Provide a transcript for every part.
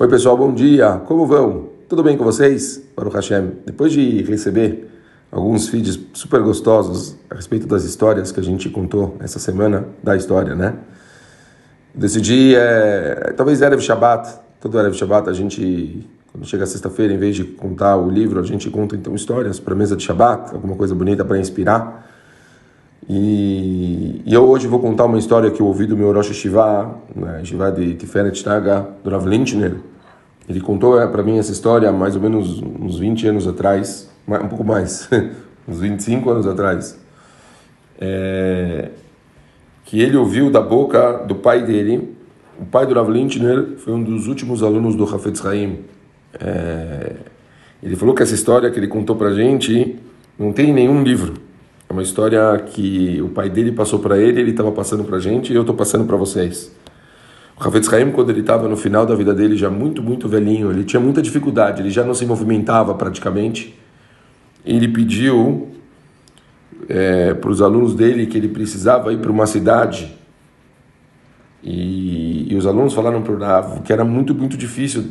Oi pessoal, bom dia, como vão? Tudo bem com vocês? Baruch Hashem. Depois de receber alguns feeds super gostosos a respeito das histórias que a gente contou essa semana, da história, né? Decidi, é, talvez Erev Shabbat, todo Erev Shabbat a gente, quando chega sexta-feira, em vez de contar o livro, a gente conta então histórias para mesa de Shabbat, alguma coisa bonita para inspirar. E, e, eu hoje vou contar uma história que eu ouvi do meu Rosh Shiva, né, Shiva de Tiferet Naga, do Rav Lintner. Ele contou é, para mim essa história mais ou menos uns 20 anos atrás, um pouco mais, uns 25 anos atrás. É, que ele ouviu da boca do pai dele. O pai do Rav Lintner foi um dos últimos alunos do Hafetz Haim. É, ele falou que essa história que ele contou para gente não tem em nenhum livro. É uma história que o pai dele passou para ele, ele estava passando para a gente e eu estou passando para vocês. O Ravetz Haim, quando ele estava no final da vida dele, já muito, muito velhinho, ele tinha muita dificuldade, ele já não se movimentava praticamente. Ele pediu é, para os alunos dele que ele precisava ir para uma cidade e, e os alunos falaram para o Rav que era muito, muito difícil,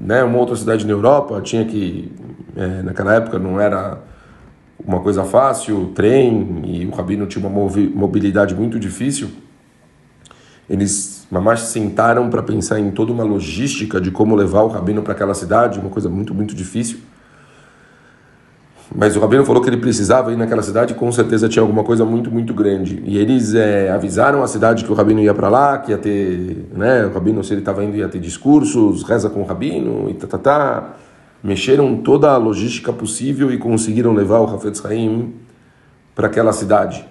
né? Uma outra cidade na Europa tinha que, é, naquela época não era uma coisa fácil, trem, e o Rabino tinha uma mobilidade muito difícil, eles mamás sentaram para pensar em toda uma logística de como levar o Rabino para aquela cidade, uma coisa muito, muito difícil. Mas o Rabino falou que ele precisava ir naquela cidade com certeza tinha alguma coisa muito, muito grande. E eles é, avisaram a cidade que o Rabino ia para lá, que ia ter, né, o Rabino, se ele estava indo, ia ter discursos, reza com o Rabino, e tá, tá, tá mexeram toda a logística possível e conseguiram levar o Hafetz Haim para aquela cidade.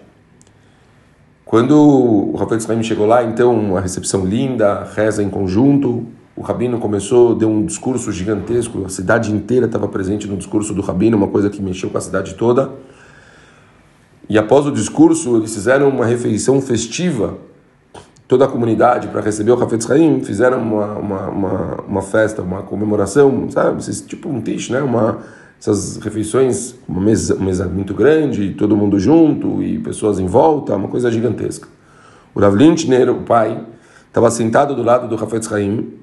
Quando o Hafetz Haim chegou lá, então, a recepção linda, reza em conjunto, o Rabino começou, deu um discurso gigantesco, a cidade inteira estava presente no discurso do Rabino, uma coisa que mexeu com a cidade toda. E após o discurso, eles fizeram uma refeição festiva toda a comunidade para receber o Hafetz Haim, fizeram uma, uma, uma, uma, festa, uma comemoração, sabe? Tipo um tish, né? Uma, essas refeições, uma mesa, uma mesa muito grande, todo mundo junto e pessoas em volta, uma coisa gigantesca. O Rav Lintner, o pai, estava sentado do lado do Hafetz Haim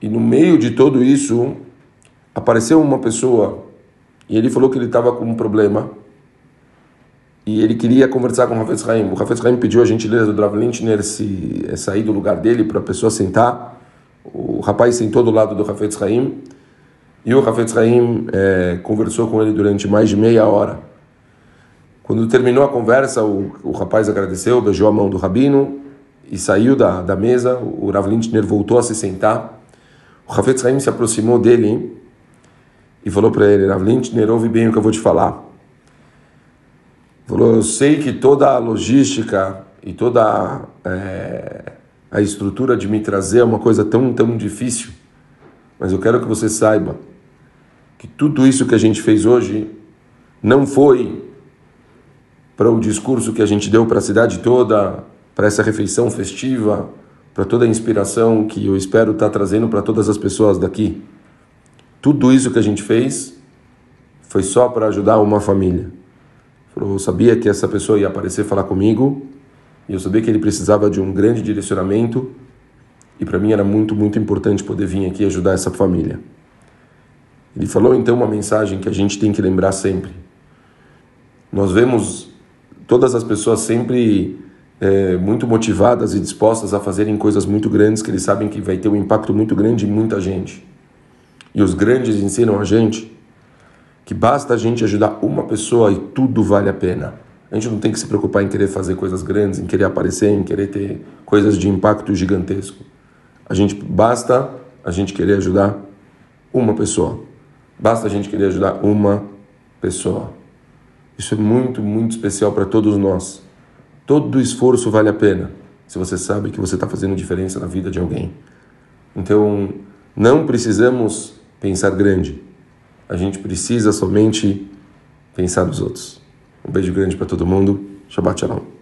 e no meio de tudo isso apareceu uma pessoa e ele falou que ele estava com um problema e ele queria conversar com o Hafez Haim. O Hafez Haim pediu a gentileza do Rav Lintner se é, sair do lugar dele para a pessoa sentar. O rapaz sentou do lado do Hafez Haim e o Hafez Haim é, conversou com ele durante mais de meia hora. Quando terminou a conversa, o, o rapaz agradeceu, beijou a mão do rabino e saiu da, da mesa. O Rav Lintner voltou a se sentar. O Hafez Haim se aproximou dele e falou para ele: Rav Lintner, ouve bem o que eu vou te falar. Eu sei que toda a logística e toda é, a estrutura de me trazer é uma coisa tão, tão difícil, mas eu quero que você saiba que tudo isso que a gente fez hoje não foi para o discurso que a gente deu para a cidade toda, para essa refeição festiva, para toda a inspiração que eu espero estar tá trazendo para todas as pessoas daqui. Tudo isso que a gente fez foi só para ajudar uma família. Eu sabia que essa pessoa ia aparecer falar comigo e eu sabia que ele precisava de um grande direcionamento e para mim era muito, muito importante poder vir aqui ajudar essa família. Ele falou então uma mensagem que a gente tem que lembrar sempre. Nós vemos todas as pessoas sempre é, muito motivadas e dispostas a fazerem coisas muito grandes que eles sabem que vai ter um impacto muito grande em muita gente. E os grandes ensinam a gente que basta a gente ajudar uma pessoa e tudo vale a pena. A gente não tem que se preocupar em querer fazer coisas grandes, em querer aparecer, em querer ter coisas de impacto gigantesco. A gente basta a gente querer ajudar uma pessoa. Basta a gente querer ajudar uma pessoa. Isso é muito, muito especial para todos nós. Todo esforço vale a pena se você sabe que você está fazendo diferença na vida de alguém. Então, não precisamos pensar grande a gente precisa somente pensar nos outros. Um beijo grande para todo mundo. Shabbat Shalom.